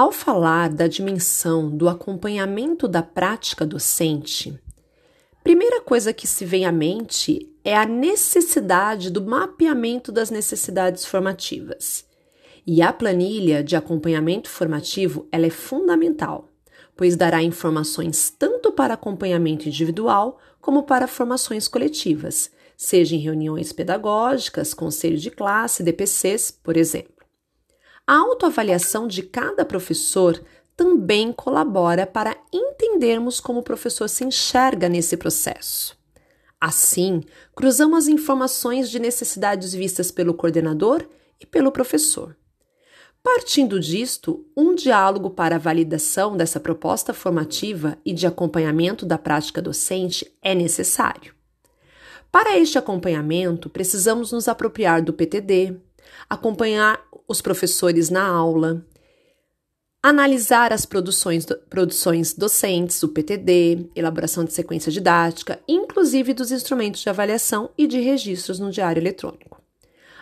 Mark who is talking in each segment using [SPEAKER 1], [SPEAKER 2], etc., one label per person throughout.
[SPEAKER 1] Ao falar da dimensão do acompanhamento da prática docente, primeira coisa que se vem à mente é a necessidade do mapeamento das necessidades formativas. E a planilha de acompanhamento formativo ela é fundamental, pois dará informações tanto para acompanhamento individual como para formações coletivas, seja em reuniões pedagógicas, conselhos de classe, DPCs, por exemplo. A autoavaliação de cada professor também colabora para entendermos como o professor se enxerga nesse processo. Assim, cruzamos as informações de necessidades vistas pelo coordenador e pelo professor. Partindo disto, um diálogo para a validação dessa proposta formativa e de acompanhamento da prática docente é necessário. Para este acompanhamento, precisamos nos apropriar do PTD, acompanhar os professores na aula, analisar as produções, produções docentes, o PTD, elaboração de sequência didática, inclusive dos instrumentos de avaliação e de registros no diário eletrônico.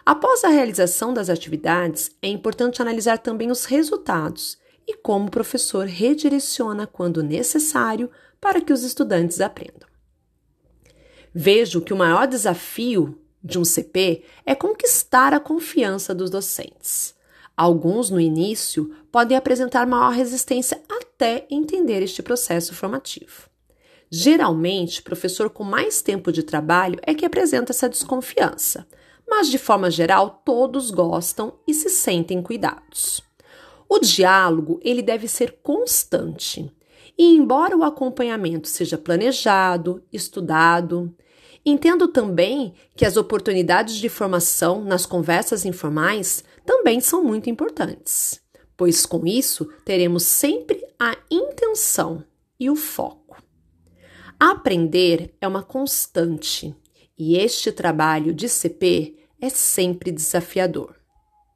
[SPEAKER 1] Após a realização das atividades, é importante analisar também os resultados e como o professor redireciona quando necessário para que os estudantes aprendam. Vejo que o maior desafio de um CP é conquistar a confiança dos docentes. Alguns, no início, podem apresentar maior resistência até entender este processo formativo. Geralmente, professor com mais tempo de trabalho é que apresenta essa desconfiança, mas de forma geral todos gostam e se sentem cuidados. O diálogo ele deve ser constante. E embora o acompanhamento seja planejado, estudado, Entendo também que as oportunidades de formação nas conversas informais também são muito importantes, pois com isso teremos sempre a intenção e o foco. Aprender é uma constante e este trabalho de CP é sempre desafiador.